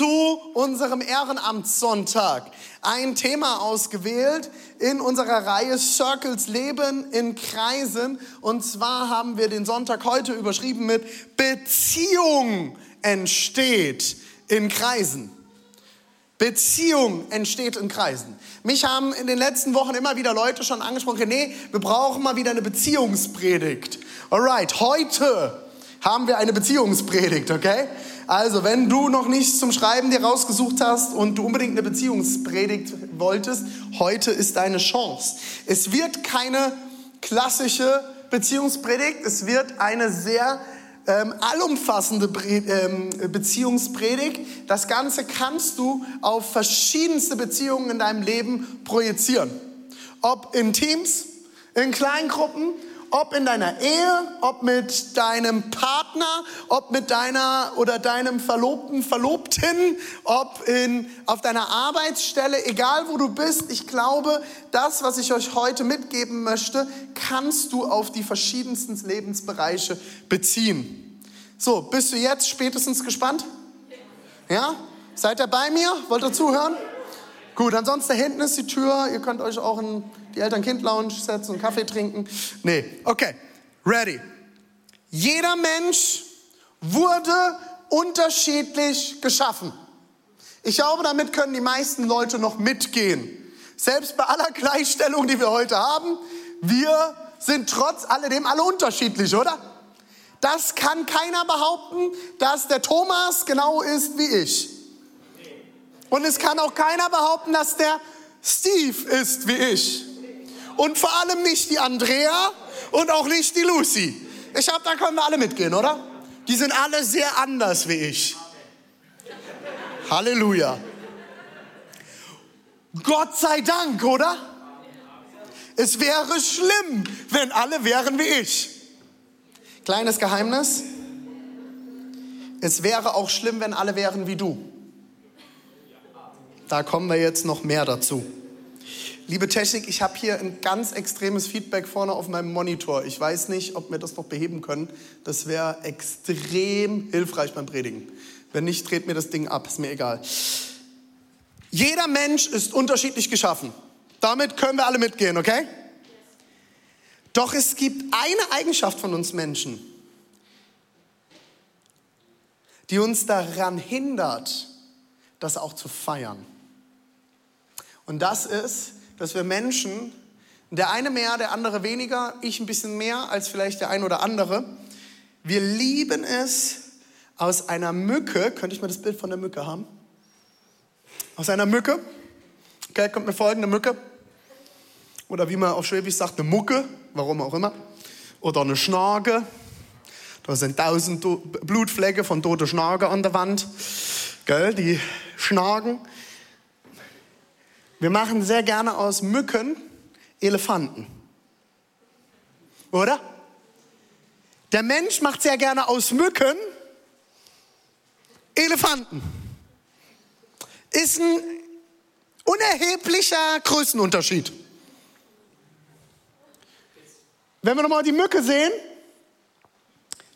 zu unserem Ehrenamtssonntag ein Thema ausgewählt in unserer Reihe Circles Leben in Kreisen. Und zwar haben wir den Sonntag heute überschrieben mit Beziehung entsteht in Kreisen. Beziehung entsteht in Kreisen. Mich haben in den letzten Wochen immer wieder Leute schon angesprochen, nee, wir brauchen mal wieder eine Beziehungspredigt. Alright, heute haben wir eine Beziehungspredigt, okay? Also, wenn du noch nichts zum Schreiben dir rausgesucht hast und du unbedingt eine Beziehungspredigt wolltest, heute ist deine Chance. Es wird keine klassische Beziehungspredigt, es wird eine sehr ähm, allumfassende ähm, Beziehungspredigt. Das Ganze kannst du auf verschiedenste Beziehungen in deinem Leben projizieren. Ob in Teams, in Kleingruppen, ob in deiner Ehe, ob mit deinem Partner, ob mit deiner oder deinem Verlobten, Verlobten, ob in, auf deiner Arbeitsstelle, egal wo du bist. Ich glaube, das, was ich euch heute mitgeben möchte, kannst du auf die verschiedensten Lebensbereiche beziehen. So, bist du jetzt spätestens gespannt? Ja? Seid ihr bei mir? Wollt ihr zuhören? Gut, ansonsten hinten ist die Tür. Ihr könnt euch auch in die Eltern-Kind-Lounge setzen und Kaffee trinken. Nee, okay, ready. Jeder Mensch wurde unterschiedlich geschaffen. Ich glaube, damit können die meisten Leute noch mitgehen. Selbst bei aller Gleichstellung, die wir heute haben, wir sind trotz alledem alle unterschiedlich, oder? Das kann keiner behaupten, dass der Thomas genau ist wie ich. Und es kann auch keiner behaupten, dass der Steve ist wie ich. Und vor allem nicht die Andrea und auch nicht die Lucy. Ich glaube, da können wir alle mitgehen, oder? Die sind alle sehr anders wie ich. Halleluja. Gott sei Dank, oder? Es wäre schlimm, wenn alle wären wie ich. Kleines Geheimnis. Es wäre auch schlimm, wenn alle wären wie du. Da kommen wir jetzt noch mehr dazu. Liebe Technik, ich habe hier ein ganz extremes Feedback vorne auf meinem Monitor. Ich weiß nicht, ob wir das noch beheben können. Das wäre extrem hilfreich beim Predigen. Wenn nicht, dreht mir das Ding ab, ist mir egal. Jeder Mensch ist unterschiedlich geschaffen. Damit können wir alle mitgehen, okay? Doch es gibt eine Eigenschaft von uns Menschen, die uns daran hindert, das auch zu feiern. Und das ist, dass wir Menschen, der eine mehr, der andere weniger, ich ein bisschen mehr als vielleicht der ein oder andere, wir lieben es, aus einer Mücke, könnte ich mal das Bild von der Mücke haben? Aus einer Mücke, okay, kommt mir folgende Mücke, oder wie man auf Schwäbisch sagt, eine Mucke, warum auch immer, oder eine Schnage, da sind tausend Blutflecke von toten Schnage an der Wand, gell, die Schnagen. Wir machen sehr gerne aus Mücken Elefanten. Oder? Der Mensch macht sehr gerne aus Mücken Elefanten. Ist ein unerheblicher Größenunterschied. Wenn wir nochmal die Mücke sehen,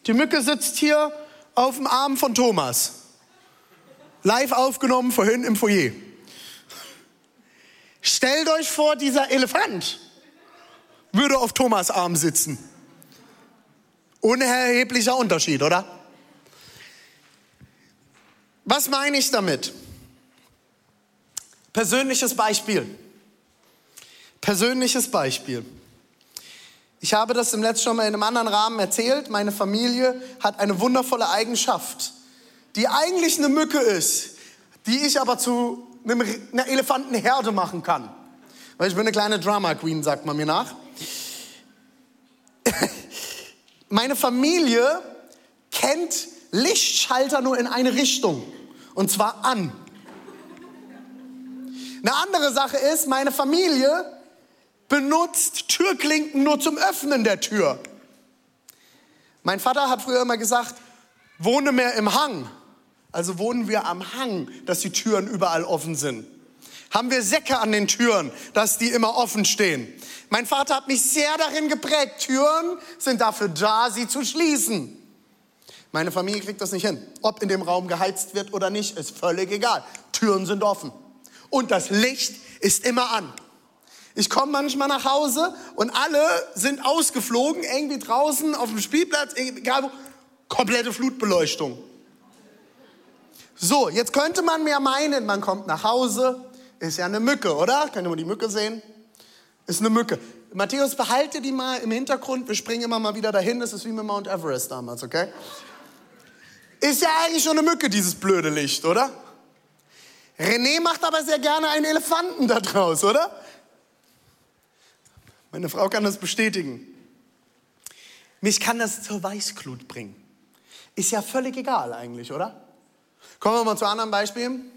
die Mücke sitzt hier auf dem Arm von Thomas. Live aufgenommen vorhin im Foyer. Stellt euch vor, dieser Elefant würde auf Thomas Arm sitzen. Unerheblicher Unterschied, oder? Was meine ich damit? Persönliches Beispiel. Persönliches Beispiel. Ich habe das im letzten mal in einem anderen Rahmen erzählt. Meine Familie hat eine wundervolle Eigenschaft, die eigentlich eine Mücke ist, die ich aber zu einer Elefantenherde machen kann. Weil ich bin eine kleine Drama Queen, sagt man mir nach. Meine Familie kennt Lichtschalter nur in eine Richtung. Und zwar an. Eine andere Sache ist, meine Familie benutzt Türklinken nur zum Öffnen der Tür. Mein Vater hat früher immer gesagt, wohne mehr im Hang. Also wohnen wir am Hang, dass die Türen überall offen sind. Haben wir Säcke an den Türen, dass die immer offen stehen. Mein Vater hat mich sehr darin geprägt, Türen sind dafür da, sie zu schließen. Meine Familie kriegt das nicht hin. Ob in dem Raum geheizt wird oder nicht, ist völlig egal. Türen sind offen. Und das Licht ist immer an. Ich komme manchmal nach Hause und alle sind ausgeflogen, irgendwie draußen auf dem Spielplatz, egal wo, komplette Flutbeleuchtung. So, jetzt könnte man mir meinen, man kommt nach Hause, ist ja eine Mücke, oder? Könnt ihr mal die Mücke sehen? Ist eine Mücke. Matthäus, behalte die mal im Hintergrund. Wir springen immer mal wieder dahin. Das ist wie mit Mount Everest damals, okay? Ist ja eigentlich schon eine Mücke, dieses blöde Licht, oder? René macht aber sehr gerne einen Elefanten da draus, oder? Meine Frau kann das bestätigen. Mich kann das zur Weißglut bringen. Ist ja völlig egal eigentlich, oder? Kommen wir mal zu anderen Beispielen.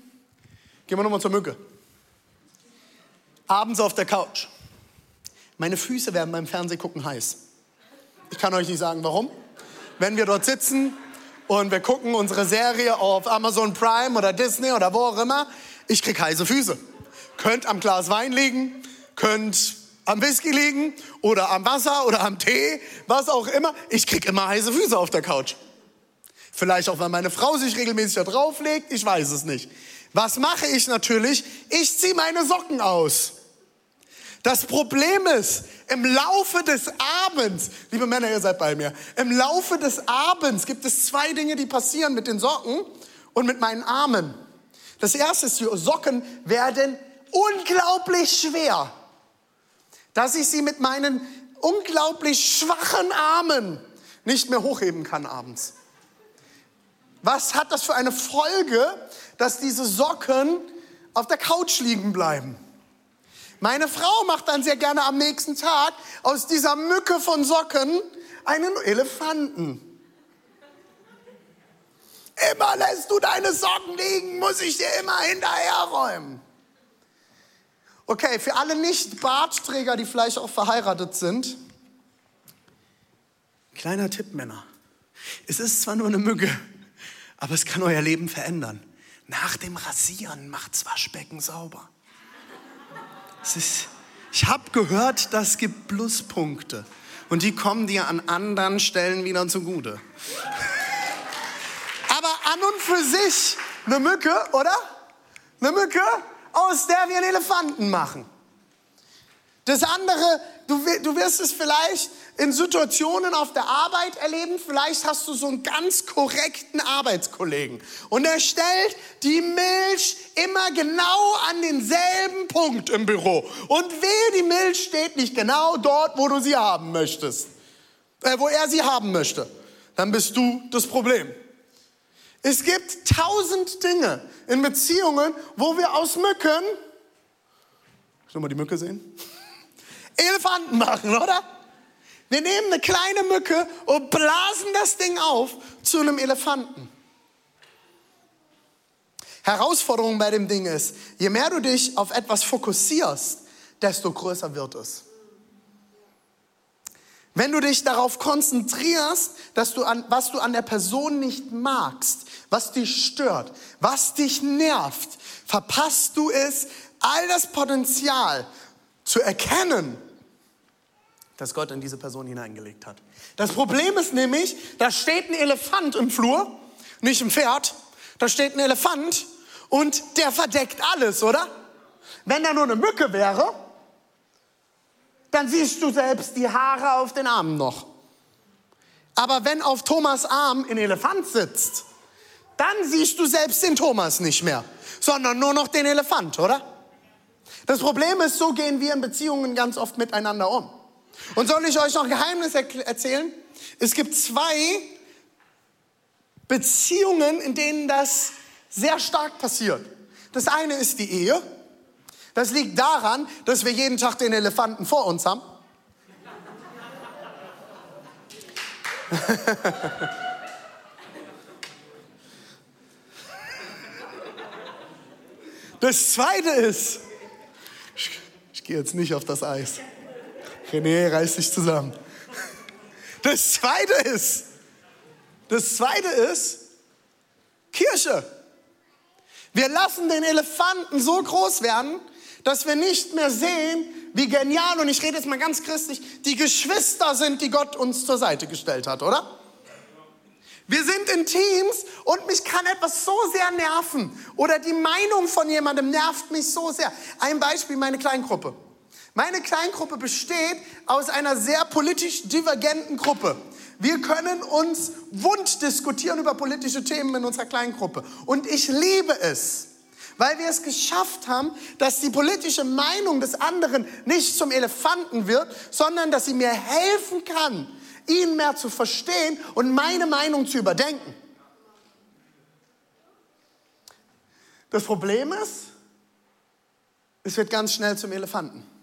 Gehen wir nochmal zur Mücke. Abends auf der Couch. Meine Füße werden beim Fernsehgucken heiß. Ich kann euch nicht sagen, warum. Wenn wir dort sitzen, und wir gucken unsere Serie auf Amazon Prime oder Disney oder wo auch immer, ich krieg heiße Füße. Könnt am Glas Wein liegen, könnt am Whisky liegen oder am Wasser oder am Tee, was auch immer. Ich krieg immer heiße Füße auf der Couch. Vielleicht auch, weil meine Frau sich regelmäßig da drauflegt, ich weiß es nicht. Was mache ich natürlich? Ich ziehe meine Socken aus. Das Problem ist, im Laufe des Abends, liebe Männer, ihr seid bei mir, im Laufe des Abends gibt es zwei Dinge, die passieren mit den Socken und mit meinen Armen. Das erste ist, die Socken werden unglaublich schwer, dass ich sie mit meinen unglaublich schwachen Armen nicht mehr hochheben kann abends. Was hat das für eine Folge, dass diese Socken auf der Couch liegen bleiben? Meine Frau macht dann sehr gerne am nächsten Tag aus dieser Mücke von Socken einen Elefanten. Immer lässt du deine Socken liegen, muss ich dir immer hinterherräumen. Okay, für alle Nicht-Bartträger, die vielleicht auch verheiratet sind, kleiner Tipp, Männer. Es ist zwar nur eine Mücke, aber es kann euer Leben verändern. Nach dem Rasieren macht's Waschbecken sauber. Ist, ich habe gehört, das gibt Pluspunkte. Und die kommen dir an anderen Stellen wieder zugute. Aber an und für sich eine Mücke, oder? Eine Mücke, aus der wir einen Elefanten machen. Das andere, du, du wirst es vielleicht in Situationen auf der Arbeit erleben. Vielleicht hast du so einen ganz korrekten Arbeitskollegen und er stellt die Milch immer genau an denselben Punkt im Büro. Und wehe, die Milch steht nicht genau dort, wo du sie haben möchtest, äh, wo er sie haben möchte. Dann bist du das Problem. Es gibt tausend Dinge in Beziehungen, wo wir aus Mücken, soll mal die Mücke sehen? Elefanten machen, oder? Wir nehmen eine kleine Mücke und blasen das Ding auf zu einem Elefanten. Herausforderung bei dem Ding ist, je mehr du dich auf etwas fokussierst, desto größer wird es. Wenn du dich darauf konzentrierst, dass du an, was du an der Person nicht magst, was dich stört, was dich nervt, verpasst du es, all das Potenzial zu erkennen das Gott in diese Person hineingelegt hat. Das Problem ist nämlich, da steht ein Elefant im Flur, nicht ein Pferd, da steht ein Elefant und der verdeckt alles, oder? Wenn da nur eine Mücke wäre, dann siehst du selbst die Haare auf den Armen noch. Aber wenn auf Thomas Arm ein Elefant sitzt, dann siehst du selbst den Thomas nicht mehr, sondern nur noch den Elefant, oder? Das Problem ist, so gehen wir in Beziehungen ganz oft miteinander um. Und soll ich euch noch ein Geheimnis erzählen? Es gibt zwei Beziehungen, in denen das sehr stark passiert. Das eine ist die Ehe. Das liegt daran, dass wir jeden Tag den Elefanten vor uns haben. Das zweite ist Ich, ich gehe jetzt nicht auf das Eis. René, reiß dich zusammen. Das zweite ist, das zweite ist Kirche. Wir lassen den Elefanten so groß werden, dass wir nicht mehr sehen, wie genial, und ich rede jetzt mal ganz christlich, die Geschwister sind, die Gott uns zur Seite gestellt hat, oder? Wir sind in Teams und mich kann etwas so sehr nerven oder die Meinung von jemandem nervt mich so sehr. Ein Beispiel, meine Kleingruppe. Meine Kleingruppe besteht aus einer sehr politisch divergenten Gruppe. Wir können uns wund diskutieren über politische Themen in unserer Kleingruppe. Und ich liebe es, weil wir es geschafft haben, dass die politische Meinung des anderen nicht zum Elefanten wird, sondern dass sie mir helfen kann, ihn mehr zu verstehen und meine Meinung zu überdenken. Das Problem ist, es wird ganz schnell zum Elefanten.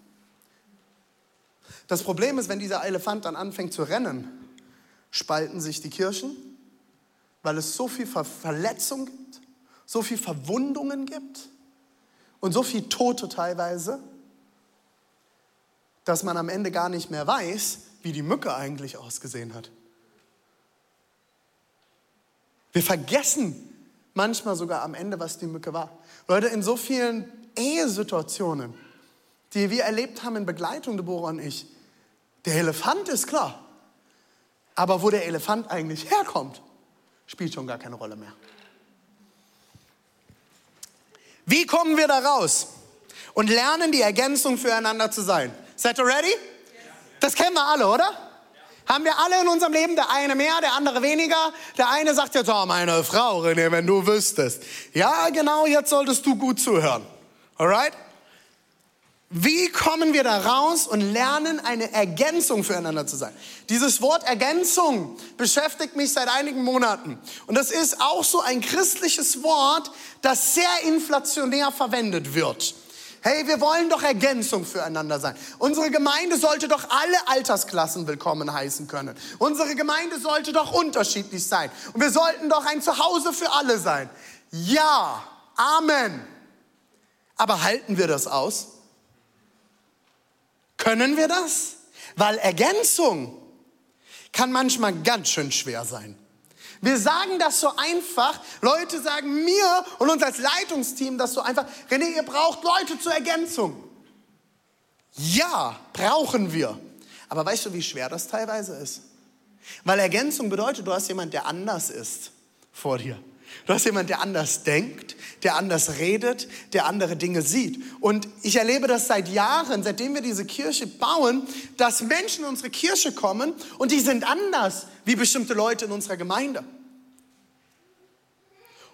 Das Problem ist, wenn dieser Elefant dann anfängt zu rennen, spalten sich die Kirchen, weil es so viel Verletzung gibt, so viel Verwundungen gibt und so viel Tote teilweise, dass man am Ende gar nicht mehr weiß, wie die Mücke eigentlich ausgesehen hat. Wir vergessen manchmal sogar am Ende, was die Mücke war. Leute, in so vielen Ehesituationen, die wir erlebt haben in Begleitung, Deborah und ich, der Elefant ist klar. Aber wo der Elefant eigentlich herkommt, spielt schon gar keine Rolle mehr. Wie kommen wir da raus und lernen die Ergänzung füreinander zu sein? Seid ihr ready? Das kennen wir alle, oder? Haben wir alle in unserem Leben, der eine mehr, der andere weniger. Der eine sagt jetzt, oh, meine Frau, René, wenn du wüsstest. Ja, genau, jetzt solltest du gut zuhören. Alright? Wie kommen wir da raus und lernen, eine Ergänzung füreinander zu sein? Dieses Wort Ergänzung beschäftigt mich seit einigen Monaten. Und das ist auch so ein christliches Wort, das sehr inflationär verwendet wird. Hey, wir wollen doch Ergänzung füreinander sein. Unsere Gemeinde sollte doch alle Altersklassen willkommen heißen können. Unsere Gemeinde sollte doch unterschiedlich sein. Und wir sollten doch ein Zuhause für alle sein. Ja, Amen. Aber halten wir das aus? Können wir das? Weil Ergänzung kann manchmal ganz schön schwer sein. Wir sagen das so einfach. Leute sagen mir und uns als Leitungsteam das so einfach. René, ihr braucht Leute zur Ergänzung. Ja, brauchen wir. Aber weißt du, wie schwer das teilweise ist? Weil Ergänzung bedeutet, du hast jemand, der anders ist vor dir. Du hast jemand, der anders denkt, der anders redet, der andere Dinge sieht. Und ich erlebe das seit Jahren, seitdem wir diese Kirche bauen, dass Menschen in unsere Kirche kommen und die sind anders wie bestimmte Leute in unserer Gemeinde.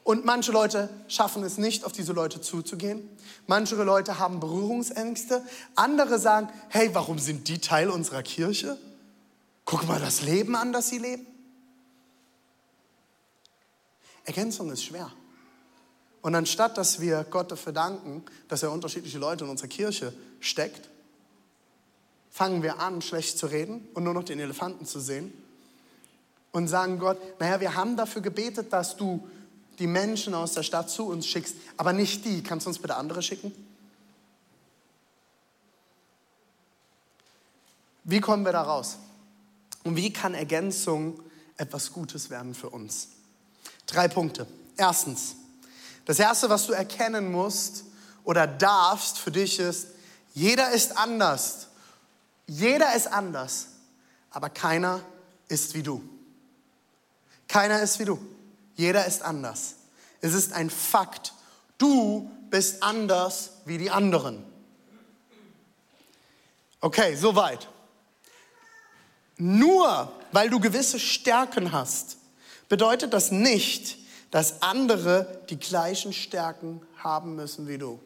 Und manche Leute schaffen es nicht, auf diese Leute zuzugehen. Manche Leute haben Berührungsängste. Andere sagen, hey, warum sind die Teil unserer Kirche? Guck mal das Leben an, das sie leben. Ergänzung ist schwer. Und anstatt dass wir Gott dafür danken, dass er unterschiedliche Leute in unserer Kirche steckt, fangen wir an, schlecht zu reden und nur noch den Elefanten zu sehen und sagen Gott, naja, wir haben dafür gebetet, dass du die Menschen aus der Stadt zu uns schickst, aber nicht die. Kannst du uns bitte andere schicken? Wie kommen wir da raus? Und wie kann Ergänzung etwas Gutes werden für uns? Drei Punkte. Erstens, das Erste, was du erkennen musst oder darfst für dich ist, jeder ist anders. Jeder ist anders, aber keiner ist wie du. Keiner ist wie du. Jeder ist anders. Es ist ein Fakt. Du bist anders wie die anderen. Okay, soweit. Nur weil du gewisse Stärken hast, bedeutet das nicht, dass andere die gleichen Stärken haben müssen wie du.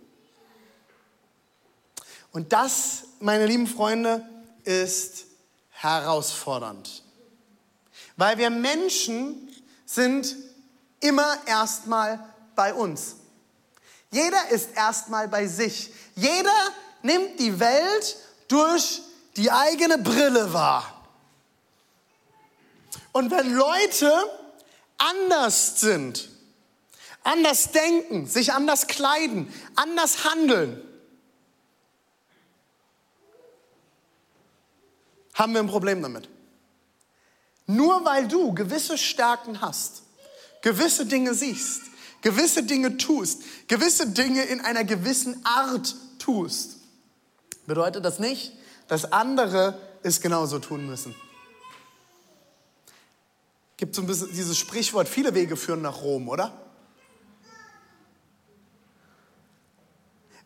Und das, meine lieben Freunde, ist herausfordernd. Weil wir Menschen sind immer erstmal bei uns. Jeder ist erstmal bei sich. Jeder nimmt die Welt durch die eigene Brille wahr. Und wenn Leute anders sind, anders denken, sich anders kleiden, anders handeln, haben wir ein Problem damit. Nur weil du gewisse Stärken hast, gewisse Dinge siehst, gewisse Dinge tust, gewisse Dinge in einer gewissen Art tust, bedeutet das nicht, dass andere es genauso tun müssen. Gibt so ein bisschen dieses Sprichwort, viele Wege führen nach Rom, oder?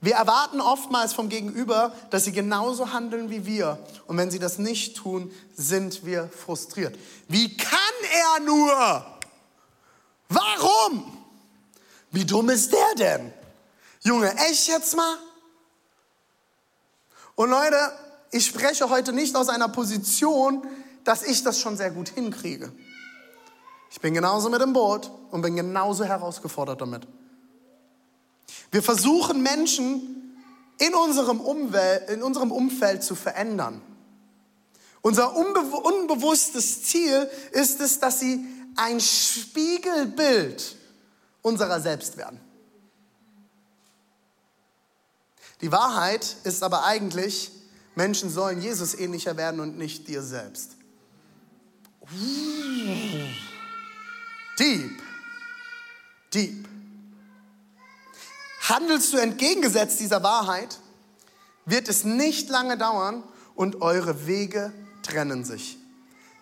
Wir erwarten oftmals vom Gegenüber, dass sie genauso handeln wie wir. Und wenn sie das nicht tun, sind wir frustriert. Wie kann er nur? Warum? Wie dumm ist der denn? Junge, echt jetzt mal? Und Leute, ich spreche heute nicht aus einer Position, dass ich das schon sehr gut hinkriege. Ich bin genauso mit im Boot und bin genauso herausgefordert damit. Wir versuchen Menschen in unserem, Umwelt, in unserem Umfeld zu verändern. Unser unbe unbewusstes Ziel ist es, dass sie ein Spiegelbild unserer selbst werden. Die Wahrheit ist aber eigentlich, Menschen sollen Jesus ähnlicher werden und nicht dir selbst. Deep. Deep. Handelst du entgegengesetzt dieser Wahrheit, wird es nicht lange dauern und eure Wege trennen sich.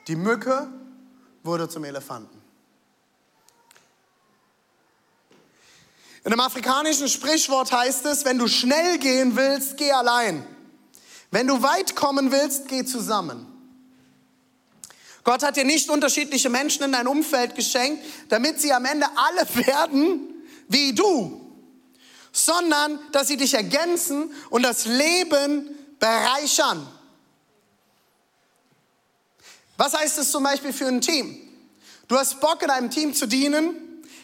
Die Mücke wurde zum Elefanten. In einem afrikanischen Sprichwort heißt es, wenn du schnell gehen willst, geh allein. Wenn du weit kommen willst, geh zusammen. Gott hat dir nicht unterschiedliche Menschen in dein Umfeld geschenkt, damit sie am Ende alle werden wie du sondern dass sie dich ergänzen und das Leben bereichern. Was heißt es zum Beispiel für ein Team? Du hast Bock in einem Team zu dienen,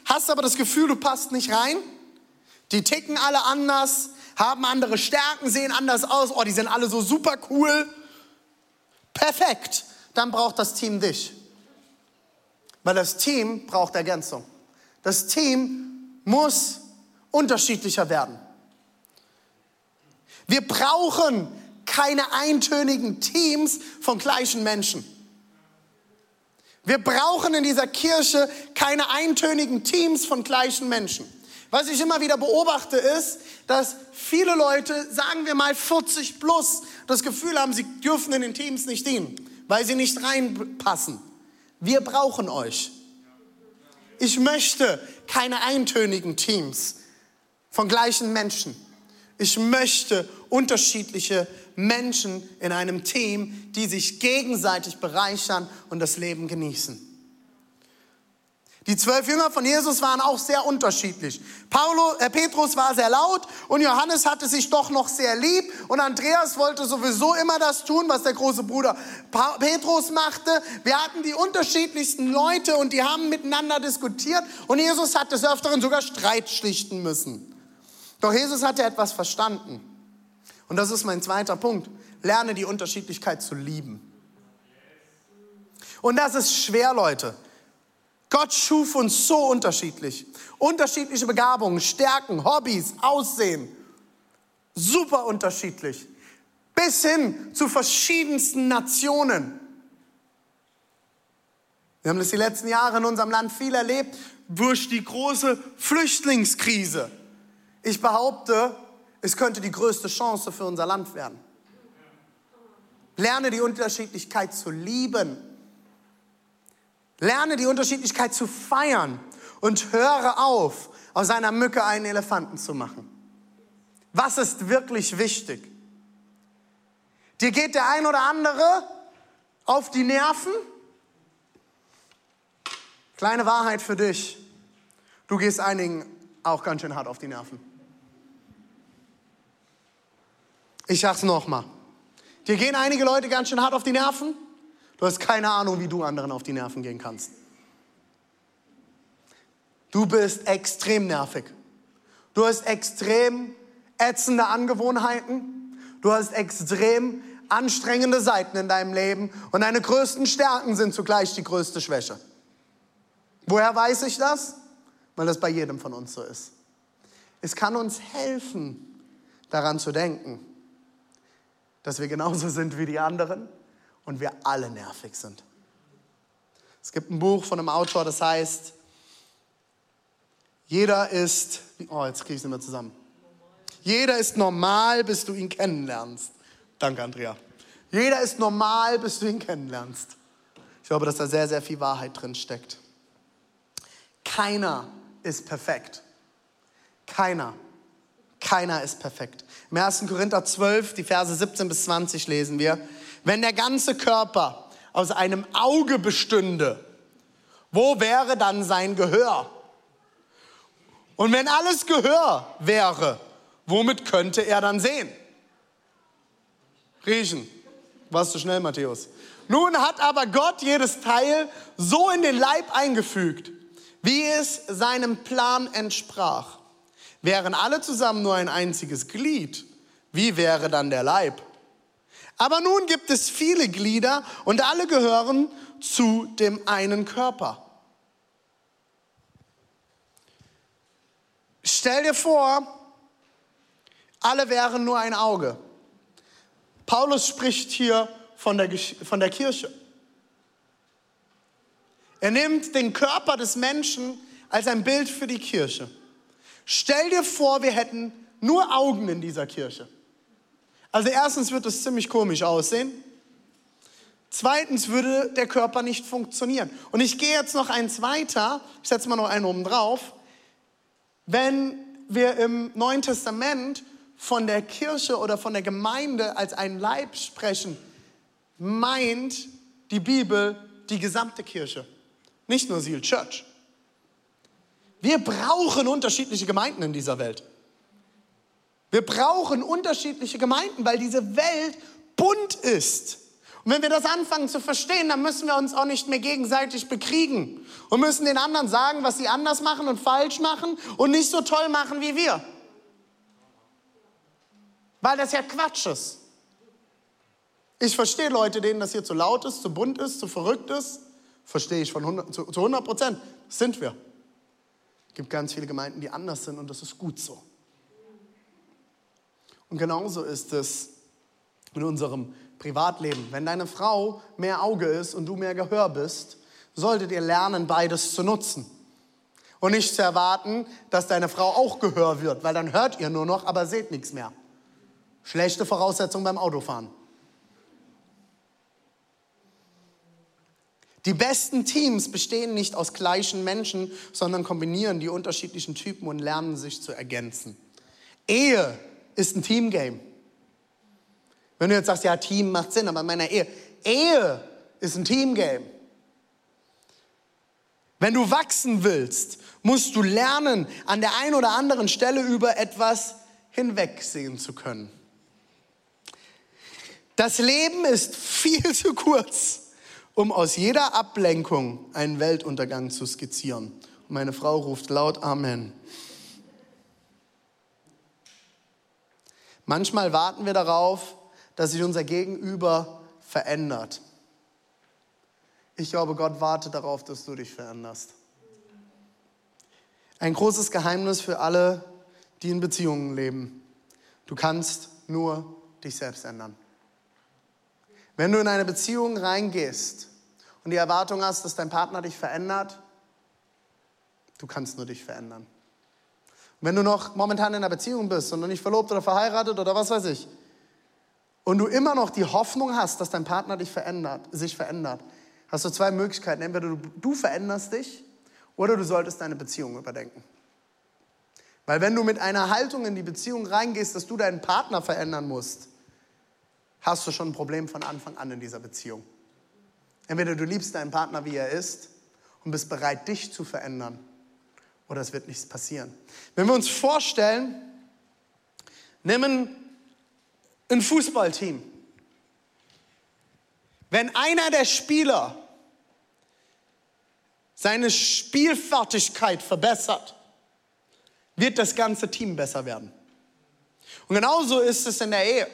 hast aber das Gefühl, du passt nicht rein. Die ticken alle anders, haben andere Stärken, sehen anders aus. Oh, die sind alle so super cool. Perfekt. Dann braucht das Team dich. Weil das Team braucht Ergänzung. Das Team muss unterschiedlicher werden. Wir brauchen keine eintönigen Teams von gleichen Menschen. Wir brauchen in dieser Kirche keine eintönigen Teams von gleichen Menschen. Was ich immer wieder beobachte ist, dass viele Leute, sagen wir mal 40 plus, das Gefühl haben, sie dürfen in den Teams nicht dienen, weil sie nicht reinpassen. Wir brauchen euch. Ich möchte keine eintönigen Teams von gleichen Menschen. Ich möchte unterschiedliche Menschen in einem Team, die sich gegenseitig bereichern und das Leben genießen. Die zwölf Jünger von Jesus waren auch sehr unterschiedlich. Paulo, äh, Petrus war sehr laut und Johannes hatte sich doch noch sehr lieb und Andreas wollte sowieso immer das tun, was der große Bruder pa Petrus machte. Wir hatten die unterschiedlichsten Leute und die haben miteinander diskutiert und Jesus hat des Öfteren sogar Streit schlichten müssen. Doch Jesus hatte etwas verstanden. Und das ist mein zweiter Punkt. Lerne die Unterschiedlichkeit zu lieben. Und das ist schwer, Leute. Gott schuf uns so unterschiedlich. Unterschiedliche Begabungen, Stärken, Hobbys, Aussehen. Super unterschiedlich. Bis hin zu verschiedensten Nationen. Wir haben das die letzten Jahre in unserem Land viel erlebt durch die große Flüchtlingskrise. Ich behaupte, es könnte die größte Chance für unser Land werden. Lerne die Unterschiedlichkeit zu lieben. Lerne die Unterschiedlichkeit zu feiern und höre auf, aus einer Mücke einen Elefanten zu machen. Was ist wirklich wichtig? Dir geht der ein oder andere auf die Nerven? Kleine Wahrheit für dich. Du gehst einigen auch ganz schön hart auf die Nerven. Ich sag's nochmal. Dir gehen einige Leute ganz schön hart auf die Nerven. Du hast keine Ahnung, wie du anderen auf die Nerven gehen kannst. Du bist extrem nervig. Du hast extrem ätzende Angewohnheiten. Du hast extrem anstrengende Seiten in deinem Leben. Und deine größten Stärken sind zugleich die größte Schwäche. Woher weiß ich das? Weil das bei jedem von uns so ist. Es kann uns helfen, daran zu denken, dass wir genauso sind wie die anderen und wir alle nervig sind. Es gibt ein Buch von einem Autor, das heißt, jeder ist, oh, jetzt kriege ich es nicht mehr zusammen. Jeder ist normal, bis du ihn kennenlernst. Danke, Andrea. Jeder ist normal, bis du ihn kennenlernst. Ich glaube, dass da sehr, sehr viel Wahrheit drin steckt. Keiner ist perfekt. Keiner. Keiner ist perfekt. Im 1. Korinther 12, die Verse 17 bis 20 lesen wir, wenn der ganze Körper aus einem Auge bestünde, wo wäre dann sein Gehör? Und wenn alles Gehör wäre, womit könnte er dann sehen? Riechen. Warst du schnell, Matthäus? Nun hat aber Gott jedes Teil so in den Leib eingefügt, wie es seinem Plan entsprach. Wären alle zusammen nur ein einziges Glied, wie wäre dann der Leib? Aber nun gibt es viele Glieder und alle gehören zu dem einen Körper. Stell dir vor, alle wären nur ein Auge. Paulus spricht hier von der, von der Kirche. Er nimmt den Körper des Menschen als ein Bild für die Kirche. Stell dir vor, wir hätten nur Augen in dieser Kirche. Also erstens wird es ziemlich komisch aussehen. Zweitens würde der Körper nicht funktionieren. Und ich gehe jetzt noch eins weiter. Ich setze mal noch einen oben drauf. Wenn wir im Neuen Testament von der Kirche oder von der Gemeinde als ein Leib sprechen, meint die Bibel die gesamte Kirche, nicht nur Seal Church. Wir brauchen unterschiedliche Gemeinden in dieser Welt. Wir brauchen unterschiedliche Gemeinden, weil diese Welt bunt ist. Und wenn wir das anfangen zu verstehen, dann müssen wir uns auch nicht mehr gegenseitig bekriegen und müssen den anderen sagen, was sie anders machen und falsch machen und nicht so toll machen wie wir. Weil das ja Quatsch ist. Ich verstehe Leute, denen das hier zu laut ist, zu bunt ist, zu verrückt ist. Verstehe ich von 100, zu, zu 100 Prozent. Sind wir. Es gibt ganz viele Gemeinden, die anders sind und das ist gut so. Und genauso ist es in unserem Privatleben. Wenn deine Frau mehr Auge ist und du mehr Gehör bist, solltet ihr lernen, beides zu nutzen. Und nicht zu erwarten, dass deine Frau auch Gehör wird, weil dann hört ihr nur noch, aber seht nichts mehr. Schlechte Voraussetzung beim Autofahren. Die besten Teams bestehen nicht aus gleichen Menschen, sondern kombinieren die unterschiedlichen Typen und lernen sich zu ergänzen. Ehe ist ein Teamgame. Wenn du jetzt sagst, ja, Team macht Sinn, aber in meiner Ehe, Ehe ist ein Teamgame. Wenn du wachsen willst, musst du lernen, an der einen oder anderen Stelle über etwas hinwegsehen zu können. Das Leben ist viel zu kurz, um aus jeder Ablenkung einen Weltuntergang zu skizzieren. Meine Frau ruft laut Amen. Manchmal warten wir darauf, dass sich unser Gegenüber verändert. Ich glaube, Gott wartet darauf, dass du dich veränderst. Ein großes Geheimnis für alle, die in Beziehungen leben. Du kannst nur dich selbst ändern. Wenn du in eine Beziehung reingehst und die Erwartung hast, dass dein Partner dich verändert, du kannst nur dich verändern. Wenn du noch momentan in einer Beziehung bist und noch nicht verlobt oder verheiratet oder was weiß ich, und du immer noch die Hoffnung hast, dass dein Partner dich verändert, sich verändert, hast du zwei Möglichkeiten. Entweder du, du veränderst dich oder du solltest deine Beziehung überdenken. Weil wenn du mit einer Haltung in die Beziehung reingehst, dass du deinen Partner verändern musst, hast du schon ein Problem von Anfang an in dieser Beziehung. Entweder du liebst deinen Partner, wie er ist und bist bereit, dich zu verändern, oder es wird nichts passieren. Wenn wir uns vorstellen, nehmen ein Fußballteam. Wenn einer der Spieler seine Spielfertigkeit verbessert, wird das ganze Team besser werden. Und genauso ist es in der Ehe.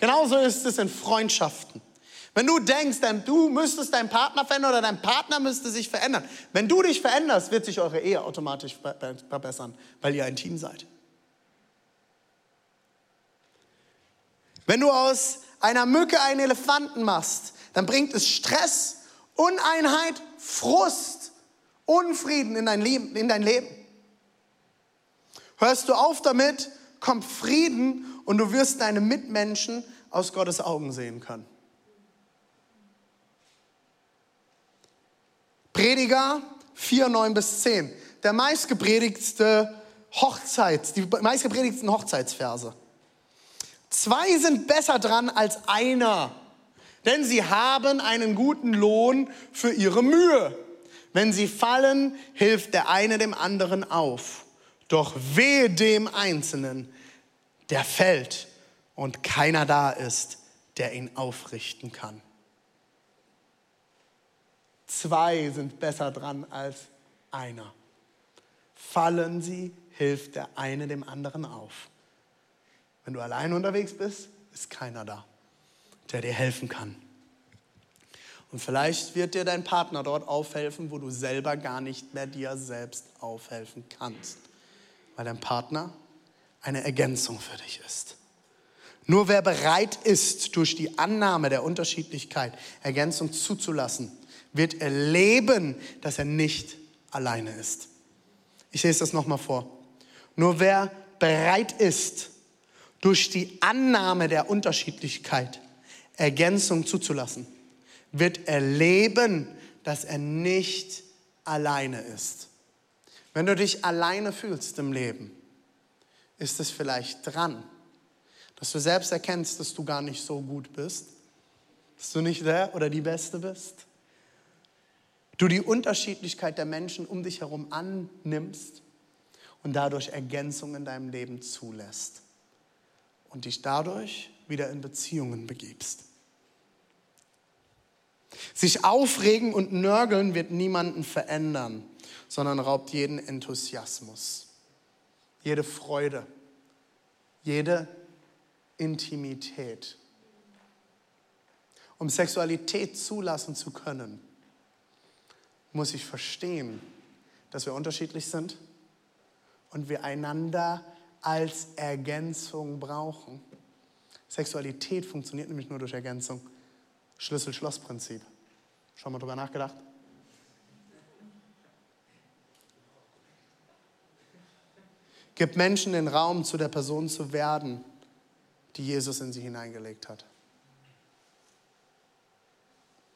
Genauso ist es in Freundschaften. Wenn du denkst, du müsstest deinen Partner verändern oder dein Partner müsste sich verändern, wenn du dich veränderst, wird sich eure Ehe automatisch verbessern, weil ihr ein Team seid. Wenn du aus einer Mücke einen Elefanten machst, dann bringt es Stress, Uneinheit, Frust, Unfrieden in dein Leben. In dein Leben. Hörst du auf damit, kommt Frieden und du wirst deine Mitmenschen aus Gottes Augen sehen können. Prediger 4, 9 bis 10. Der meistgepredigtste Hochzeits, die meistgepredigtsten Hochzeitsverse. Zwei sind besser dran als einer, denn sie haben einen guten Lohn für ihre Mühe. Wenn sie fallen, hilft der eine dem anderen auf. Doch wehe dem Einzelnen, der fällt und keiner da ist, der ihn aufrichten kann. Zwei sind besser dran als einer. Fallen sie, hilft der eine dem anderen auf. Wenn du allein unterwegs bist, ist keiner da, der dir helfen kann. Und vielleicht wird dir dein Partner dort aufhelfen, wo du selber gar nicht mehr dir selbst aufhelfen kannst, weil dein Partner eine Ergänzung für dich ist. Nur wer bereit ist, durch die Annahme der Unterschiedlichkeit Ergänzung zuzulassen, wird erleben, dass er nicht alleine ist. Ich lese das nochmal vor. Nur wer bereit ist, durch die Annahme der Unterschiedlichkeit Ergänzung zuzulassen, wird erleben, dass er nicht alleine ist. Wenn du dich alleine fühlst im Leben, ist es vielleicht dran, dass du selbst erkennst, dass du gar nicht so gut bist, dass du nicht der oder die Beste bist, du die Unterschiedlichkeit der Menschen um dich herum annimmst und dadurch Ergänzung in deinem Leben zulässt und dich dadurch wieder in Beziehungen begibst. Sich aufregen und nörgeln wird niemanden verändern, sondern raubt jeden Enthusiasmus, jede Freude, jede Intimität. Um Sexualität zulassen zu können, muss ich verstehen, dass wir unterschiedlich sind und wir einander als Ergänzung brauchen. Sexualität funktioniert nämlich nur durch Ergänzung. Schlüssel-Schloss-Prinzip. Schon mal drüber nachgedacht? Gib Menschen den Raum, zu der Person zu werden, die Jesus in sie hineingelegt hat.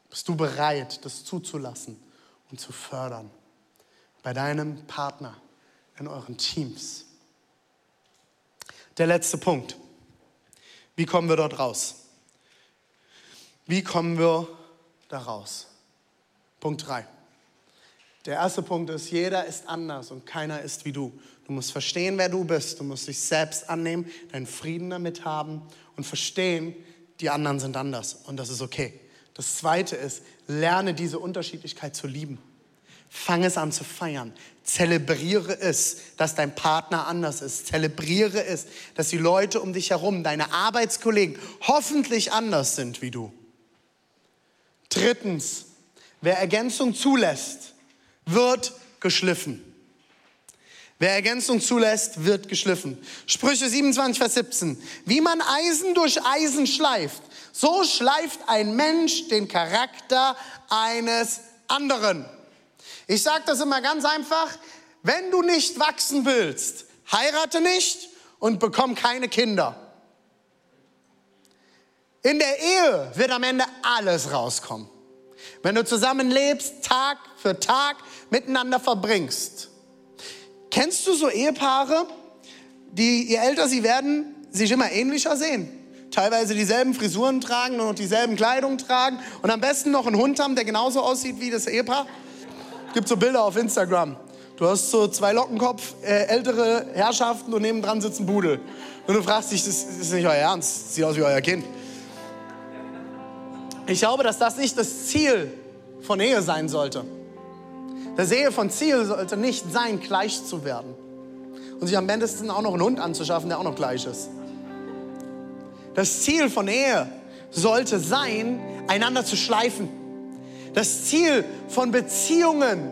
Bist du bereit, das zuzulassen? Und zu fördern. Bei deinem Partner, in euren Teams. Der letzte Punkt. Wie kommen wir dort raus? Wie kommen wir da raus? Punkt 3. Der erste Punkt ist, jeder ist anders und keiner ist wie du. Du musst verstehen, wer du bist. Du musst dich selbst annehmen, deinen Frieden damit haben und verstehen, die anderen sind anders und das ist okay. Das zweite ist, lerne diese Unterschiedlichkeit zu lieben. Fang es an zu feiern. Zelebriere es, dass dein Partner anders ist. Zelebriere es, dass die Leute um dich herum, deine Arbeitskollegen, hoffentlich anders sind wie du. Drittens, wer Ergänzung zulässt, wird geschliffen. Wer Ergänzung zulässt, wird geschliffen. Sprüche 27, Vers 17. Wie man Eisen durch Eisen schleift, so schleift ein Mensch den Charakter eines anderen. Ich sage das immer ganz einfach, wenn du nicht wachsen willst, heirate nicht und bekomm keine Kinder. In der Ehe wird am Ende alles rauskommen. Wenn du zusammen lebst, Tag für Tag miteinander verbringst. Kennst du so Ehepaare, die, je älter sie werden, sich immer ähnlicher sehen? Teilweise dieselben Frisuren tragen und dieselben Kleidung tragen und am besten noch einen Hund haben, der genauso aussieht wie das Ehepaar? gibt so Bilder auf Instagram. Du hast so zwei Lockenkopf, äh, ältere Herrschaften und nebendran sitzt ein Budel. Und du fragst dich, das ist nicht euer Ernst. Sieht aus wie euer Kind. Ich glaube, dass das nicht das Ziel von Ehe sein sollte. Das Ehe von Ziel sollte nicht sein, gleich zu werden. Und sich am besten auch noch einen Hund anzuschaffen, der auch noch gleich ist. Das Ziel von Ehe sollte sein, einander zu schleifen das Ziel von Beziehungen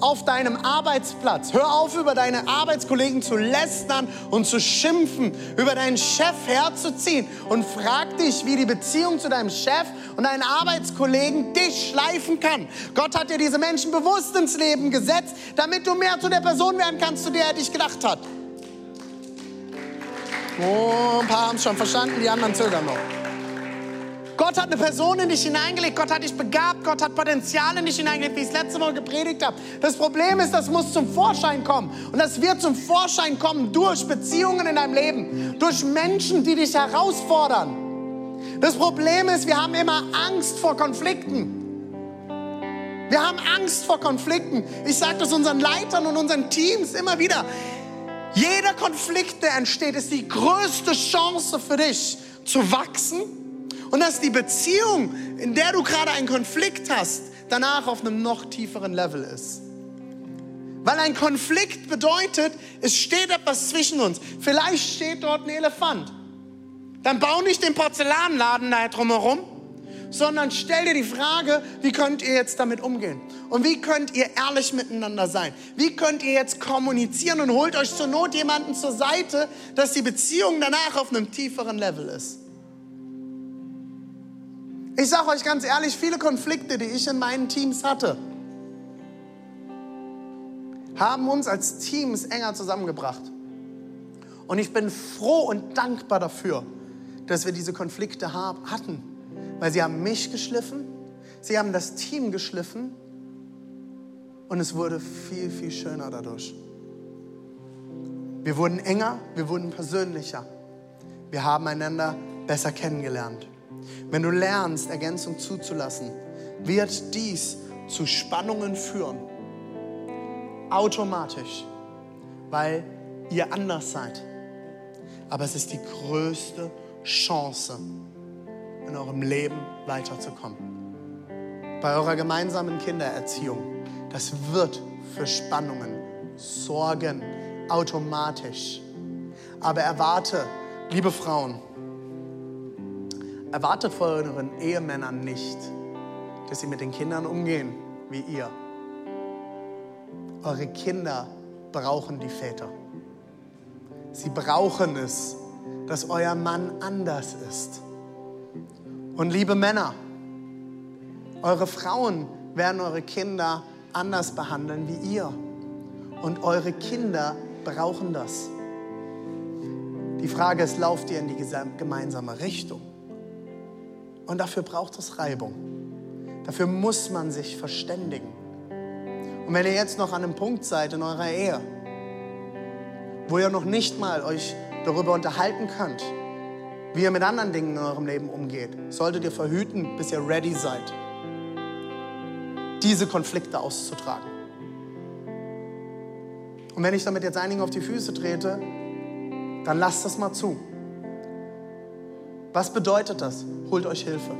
auf deinem Arbeitsplatz. Hör auf, über deine Arbeitskollegen zu lästern und zu schimpfen, über deinen Chef herzuziehen und frag dich, wie die Beziehung zu deinem Chef und deinen Arbeitskollegen dich schleifen kann. Gott hat dir diese Menschen bewusst ins Leben gesetzt, damit du mehr zu der Person werden kannst, zu der er dich gedacht hat. Oh, ein paar haben es schon verstanden, die anderen zögern noch. Gott hat eine Person in dich hineingelegt, Gott hat dich begabt, Gott hat Potenzial in dich hineingelegt, wie ich es letzte Mal gepredigt habe. Das Problem ist, das muss zum Vorschein kommen. Und das wird zum Vorschein kommen durch Beziehungen in deinem Leben, durch Menschen, die dich herausfordern. Das Problem ist, wir haben immer Angst vor Konflikten. Wir haben Angst vor Konflikten. Ich sage das unseren Leitern und unseren Teams immer wieder. Jeder Konflikt, der entsteht, ist die größte Chance für dich zu wachsen und dass die Beziehung, in der du gerade einen Konflikt hast, danach auf einem noch tieferen Level ist. Weil ein Konflikt bedeutet, es steht etwas zwischen uns. Vielleicht steht dort ein Elefant. Dann bau nicht den Porzellanladen da drumherum, sondern stell dir die Frage, wie könnt ihr jetzt damit umgehen? Und wie könnt ihr ehrlich miteinander sein? Wie könnt ihr jetzt kommunizieren und holt euch zur Not jemanden zur Seite, dass die Beziehung danach auf einem tieferen Level ist? Ich sage euch ganz ehrlich, viele Konflikte, die ich in meinen Teams hatte, haben uns als Teams enger zusammengebracht. Und ich bin froh und dankbar dafür, dass wir diese Konflikte hatten, weil sie haben mich geschliffen, sie haben das Team geschliffen und es wurde viel, viel schöner dadurch. Wir wurden enger, wir wurden persönlicher. Wir haben einander besser kennengelernt. Wenn du lernst, Ergänzung zuzulassen, wird dies zu Spannungen führen. Automatisch, weil ihr anders seid. Aber es ist die größte Chance, in eurem Leben weiterzukommen. Bei eurer gemeinsamen Kindererziehung, das wird für Spannungen sorgen, automatisch. Aber erwarte, liebe Frauen, Erwartet von euren Ehemännern nicht, dass sie mit den Kindern umgehen wie ihr. Eure Kinder brauchen die Väter. Sie brauchen es, dass euer Mann anders ist. Und liebe Männer, eure Frauen werden eure Kinder anders behandeln wie ihr. Und eure Kinder brauchen das. Die Frage ist, lauft ihr in die gemeinsame Richtung? Und dafür braucht es Reibung. Dafür muss man sich verständigen. Und wenn ihr jetzt noch an einem Punkt seid in eurer Ehe, wo ihr noch nicht mal euch darüber unterhalten könnt, wie ihr mit anderen Dingen in eurem Leben umgeht, solltet ihr verhüten, bis ihr ready seid, diese Konflikte auszutragen. Und wenn ich damit jetzt einigen auf die Füße trete, dann lasst das mal zu. Was bedeutet das? Holt euch Hilfe.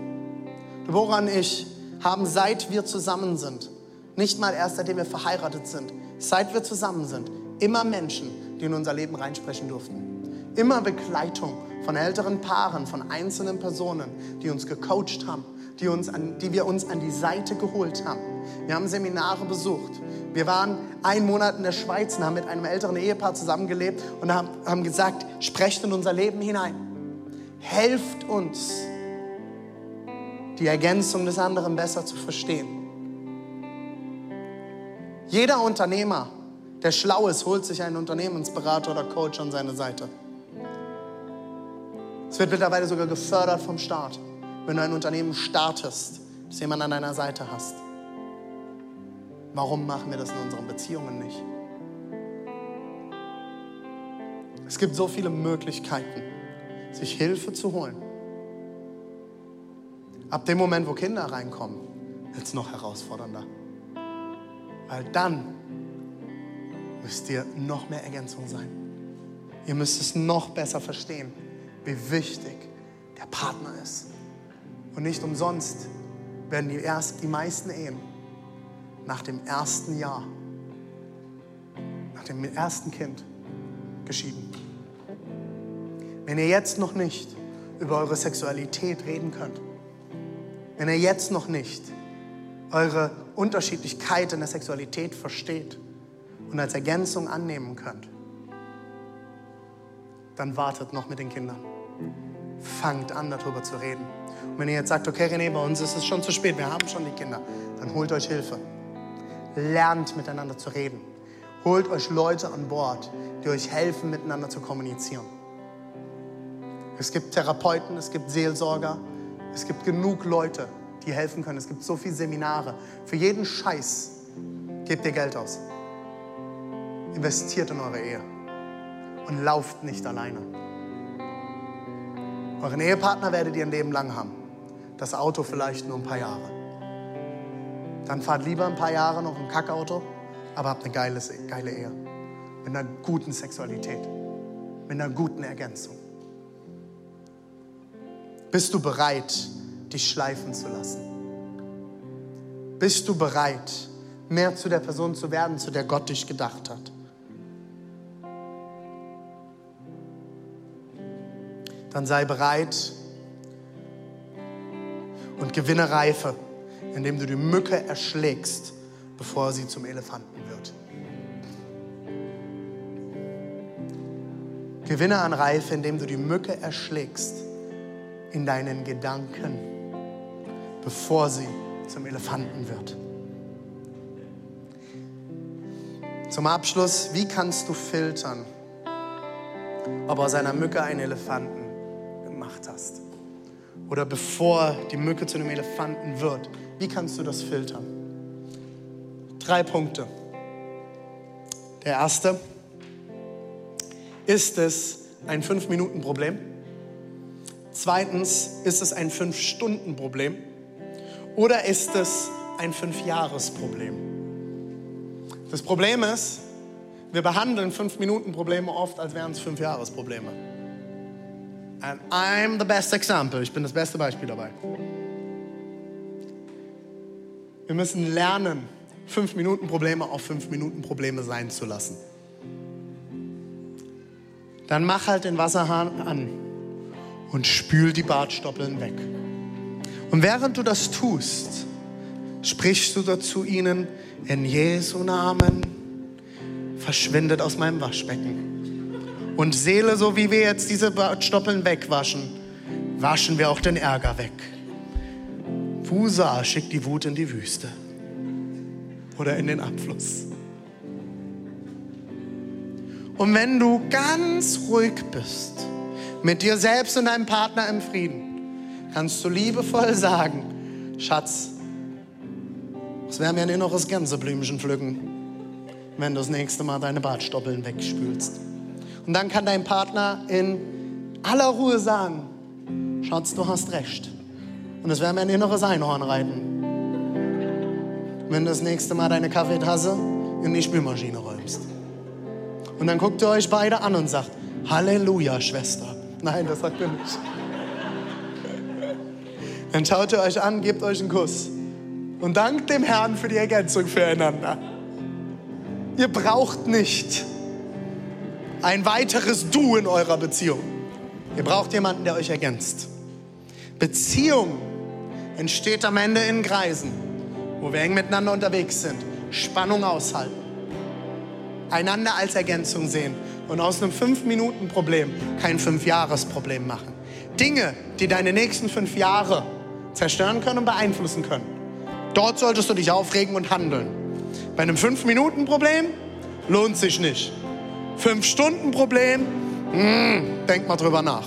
Und ich haben, seit wir zusammen sind, nicht mal erst seitdem wir verheiratet sind, seit wir zusammen sind, immer Menschen, die in unser Leben reinsprechen durften. Immer Begleitung von älteren Paaren, von einzelnen Personen, die uns gecoacht haben, die, uns an, die wir uns an die Seite geholt haben. Wir haben Seminare besucht. Wir waren einen Monat in der Schweiz und haben mit einem älteren Ehepaar zusammengelebt und haben, haben gesagt, sprecht in unser Leben hinein helft uns, die Ergänzung des anderen besser zu verstehen. Jeder Unternehmer, der schlau ist, holt sich einen Unternehmensberater oder Coach an seine Seite. Es wird mittlerweile sogar gefördert vom Staat, wenn du ein Unternehmen startest, dass du jemanden an deiner Seite hast. Warum machen wir das in unseren Beziehungen nicht? Es gibt so viele Möglichkeiten sich Hilfe zu holen. Ab dem Moment, wo Kinder reinkommen, wird es noch herausfordernder. Weil dann müsst ihr noch mehr Ergänzung sein. Ihr müsst es noch besser verstehen, wie wichtig der Partner ist. Und nicht umsonst werden die, erst, die meisten Ehen nach dem ersten Jahr, nach dem ersten Kind geschieden. Wenn ihr jetzt noch nicht über eure Sexualität reden könnt, wenn ihr jetzt noch nicht eure Unterschiedlichkeit in der Sexualität versteht und als Ergänzung annehmen könnt, dann wartet noch mit den Kindern. Fangt an, darüber zu reden. Und wenn ihr jetzt sagt, okay, René, bei uns ist es schon zu spät, wir haben schon die Kinder, dann holt euch Hilfe. Lernt miteinander zu reden. Holt euch Leute an Bord, die euch helfen, miteinander zu kommunizieren. Es gibt Therapeuten, es gibt Seelsorger, es gibt genug Leute, die helfen können. Es gibt so viele Seminare. Für jeden Scheiß gebt ihr Geld aus. Investiert in eure Ehe und lauft nicht alleine. Euren Ehepartner werdet ihr ein Leben lang haben. Das Auto vielleicht nur ein paar Jahre. Dann fahrt lieber ein paar Jahre noch ein Kackauto, aber habt eine geile, geile Ehe. Mit einer guten Sexualität. Mit einer guten Ergänzung. Bist du bereit, dich schleifen zu lassen? Bist du bereit, mehr zu der Person zu werden, zu der Gott dich gedacht hat? Dann sei bereit und gewinne Reife, indem du die Mücke erschlägst, bevor sie zum Elefanten wird. Gewinne an Reife, indem du die Mücke erschlägst in deinen Gedanken, bevor sie zum Elefanten wird. Zum Abschluss, wie kannst du filtern, ob aus einer Mücke einen Elefanten gemacht hast? Oder bevor die Mücke zu einem Elefanten wird, wie kannst du das filtern? Drei Punkte. Der erste, ist es ein Fünf-Minuten-Problem? Zweitens, ist es ein Fünf-Stunden-Problem? Oder ist es ein Fünf-Jahres-Problem? Das Problem ist, wir behandeln Fünf-Minuten-Probleme oft, als wären es Fünf-Jahres-Probleme. And I'm the best example. Ich bin das beste Beispiel dabei. Wir müssen lernen, Fünf-Minuten-Probleme auf Fünf-Minuten-Probleme sein zu lassen. Dann mach halt den Wasserhahn an und spül die Bartstoppeln weg. Und während du das tust, sprichst du dazu ihnen, in Jesu Namen, verschwindet aus meinem Waschbecken. Und Seele, so wie wir jetzt diese Bartstoppeln wegwaschen, waschen wir auch den Ärger weg. Wusa schickt die Wut in die Wüste oder in den Abfluss. Und wenn du ganz ruhig bist, mit dir selbst und deinem Partner im Frieden, kannst du liebevoll sagen, Schatz, es wäre mir ein inneres Gänseblümchen pflücken, wenn du das nächste Mal deine Bartstoppeln wegspülst. Und dann kann dein Partner in aller Ruhe sagen, Schatz, du hast recht. Und es wäre mir ein inneres Einhorn reiten, wenn du das nächste Mal deine Kaffeetasse in die Spülmaschine räumst. Und dann guckt ihr euch beide an und sagt, Halleluja, Schwester. Nein, das sagt ihr nicht. Dann schaut ihr euch an, gebt euch einen Kuss und dankt dem Herrn für die Ergänzung füreinander. Ihr braucht nicht ein weiteres Du in eurer Beziehung. Ihr braucht jemanden, der euch ergänzt. Beziehung entsteht am Ende in Kreisen, wo wir eng miteinander unterwegs sind, Spannung aushalten, einander als Ergänzung sehen und aus einem Fünf-Minuten-Problem kein Fünf-Jahres-Problem machen. Dinge, die deine nächsten fünf Jahre zerstören können und beeinflussen können. Dort solltest du dich aufregen und handeln. Bei einem Fünf-Minuten-Problem lohnt sich nicht. Fünf-Stunden-Problem, mm, denk mal drüber nach.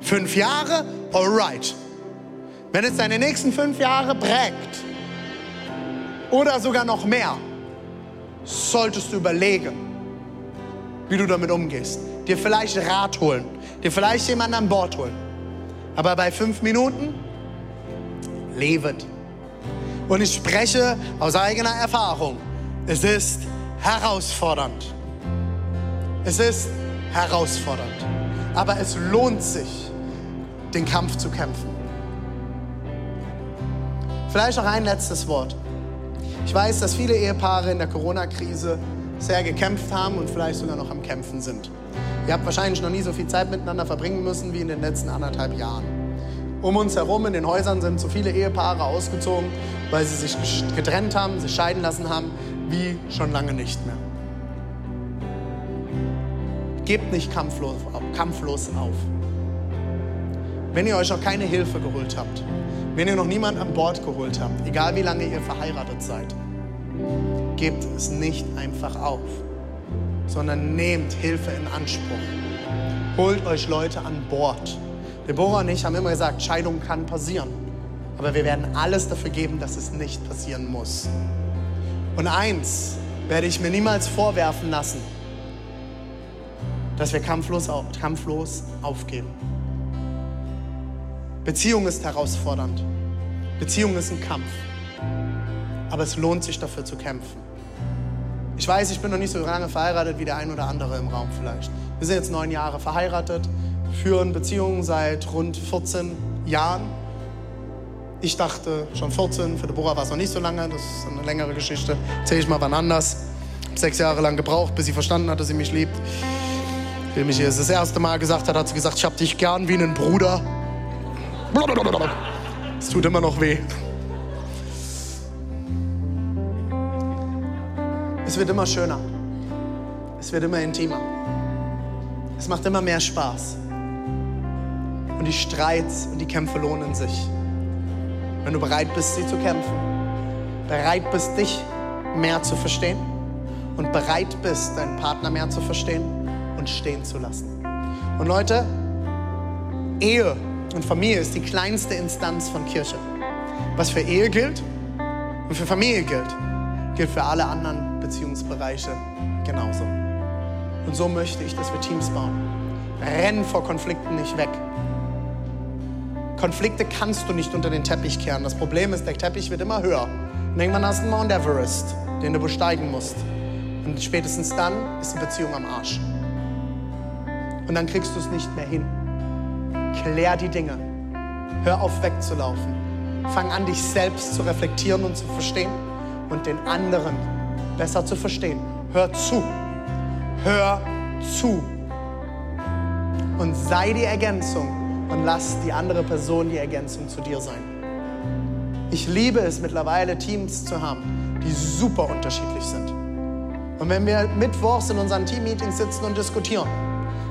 Fünf Jahre, alright. Wenn es deine nächsten fünf Jahre prägt oder sogar noch mehr, solltest du überlegen, wie du damit umgehst. Dir vielleicht Rat holen, dir vielleicht jemanden an Bord holen. Aber bei fünf Minuten, lebt. Und ich spreche aus eigener Erfahrung. Es ist herausfordernd. Es ist herausfordernd. Aber es lohnt sich, den Kampf zu kämpfen. Vielleicht noch ein letztes Wort. Ich weiß, dass viele Ehepaare in der Corona-Krise sehr gekämpft haben und vielleicht sogar noch am Kämpfen sind. Ihr habt wahrscheinlich noch nie so viel Zeit miteinander verbringen müssen wie in den letzten anderthalb Jahren. Um uns herum in den Häusern sind so viele Ehepaare ausgezogen, weil sie sich getrennt haben, sich scheiden lassen haben, wie schon lange nicht mehr. Gebt nicht kampflos, kampflos auf. Wenn ihr euch noch keine Hilfe geholt habt, wenn ihr noch niemand an Bord geholt habt, egal wie lange ihr verheiratet seid, gebt es nicht einfach auf, sondern nehmt Hilfe in Anspruch. Holt euch Leute an Bord. Deborah und ich haben immer gesagt, Scheidung kann passieren. Aber wir werden alles dafür geben, dass es nicht passieren muss. Und eins werde ich mir niemals vorwerfen lassen, dass wir kampflos, kampflos aufgeben. Beziehung ist herausfordernd. Beziehung ist ein Kampf. Aber es lohnt sich dafür zu kämpfen. Ich weiß, ich bin noch nicht so lange verheiratet wie der ein oder andere im Raum vielleicht. Wir sind jetzt neun Jahre verheiratet, führen Beziehungen seit rund 14 Jahren. Ich dachte schon 14, für Deborah war es noch nicht so lange, das ist eine längere Geschichte. Erzähle ich mal wann anders. Habe sechs Jahre lang gebraucht, bis sie verstanden hat, dass sie mich liebt. Wie mich das erste Mal gesagt hat, hat sie gesagt, ich habe dich gern wie einen Bruder. Es tut immer noch weh. Es wird immer schöner. Es wird immer intimer. Es macht immer mehr Spaß. Und die Streits und die Kämpfe lohnen sich. Wenn du bereit bist, sie zu kämpfen, bereit bist, dich mehr zu verstehen und bereit bist, deinen Partner mehr zu verstehen und stehen zu lassen. Und Leute, Ehe und Familie ist die kleinste Instanz von Kirche. Was für Ehe gilt und für Familie gilt, gilt für alle anderen Beziehungsbereiche genauso. Und so möchte ich, dass wir Teams bauen. Renn vor Konflikten nicht weg. Konflikte kannst du nicht unter den Teppich kehren. Das Problem ist, der Teppich wird immer höher. Und irgendwann hast du einen Mount Everest, den du besteigen musst. Und spätestens dann ist die Beziehung am Arsch. Und dann kriegst du es nicht mehr hin. Klär die Dinge. Hör auf wegzulaufen. Fang an, dich selbst zu reflektieren und zu verstehen und den anderen besser zu verstehen. Hör zu. Hör zu. Und sei die Ergänzung und lass die andere Person die Ergänzung zu dir sein. Ich liebe es mittlerweile, Teams zu haben, die super unterschiedlich sind. Und wenn wir mittwochs in unseren Teammeetings sitzen und diskutieren,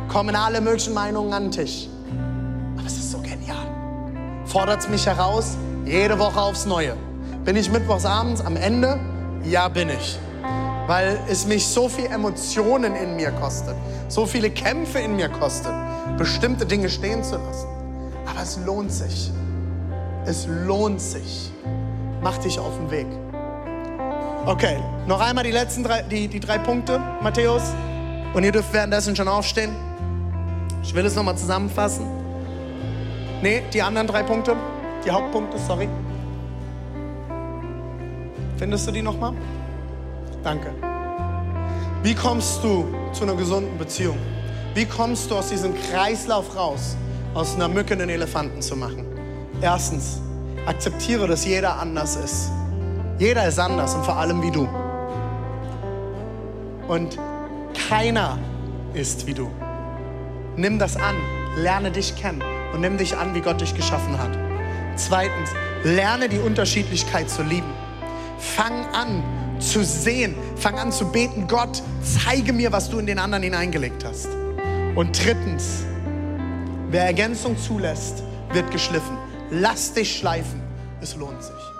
kommen alle möglichen Meinungen an den Tisch. Aber es ist so genial. Fordert es mich heraus, jede Woche aufs Neue. Bin ich mittwochs abends am Ende? Ja, bin ich. Weil es mich so viel Emotionen in mir kostet, so viele Kämpfe in mir kostet, bestimmte Dinge stehen zu lassen. Aber es lohnt sich. Es lohnt sich. Mach dich auf den Weg. Okay, noch einmal die letzten drei, die, die drei Punkte, Matthäus. Und ihr dürft währenddessen schon aufstehen. Ich will es nochmal zusammenfassen. Nee, die anderen drei Punkte, die Hauptpunkte, sorry. Findest du die nochmal? Danke. Wie kommst du zu einer gesunden Beziehung? Wie kommst du aus diesem Kreislauf raus, aus einer Mücke einen Elefanten zu machen? Erstens, akzeptiere, dass jeder anders ist. Jeder ist anders und vor allem wie du. Und keiner ist wie du. Nimm das an, lerne dich kennen und nimm dich an, wie Gott dich geschaffen hat. Zweitens, lerne die Unterschiedlichkeit zu lieben. Fang an zu sehen, fang an zu beten, Gott, zeige mir, was du in den anderen hineingelegt hast. Und drittens, wer Ergänzung zulässt, wird geschliffen. Lass dich schleifen, es lohnt sich.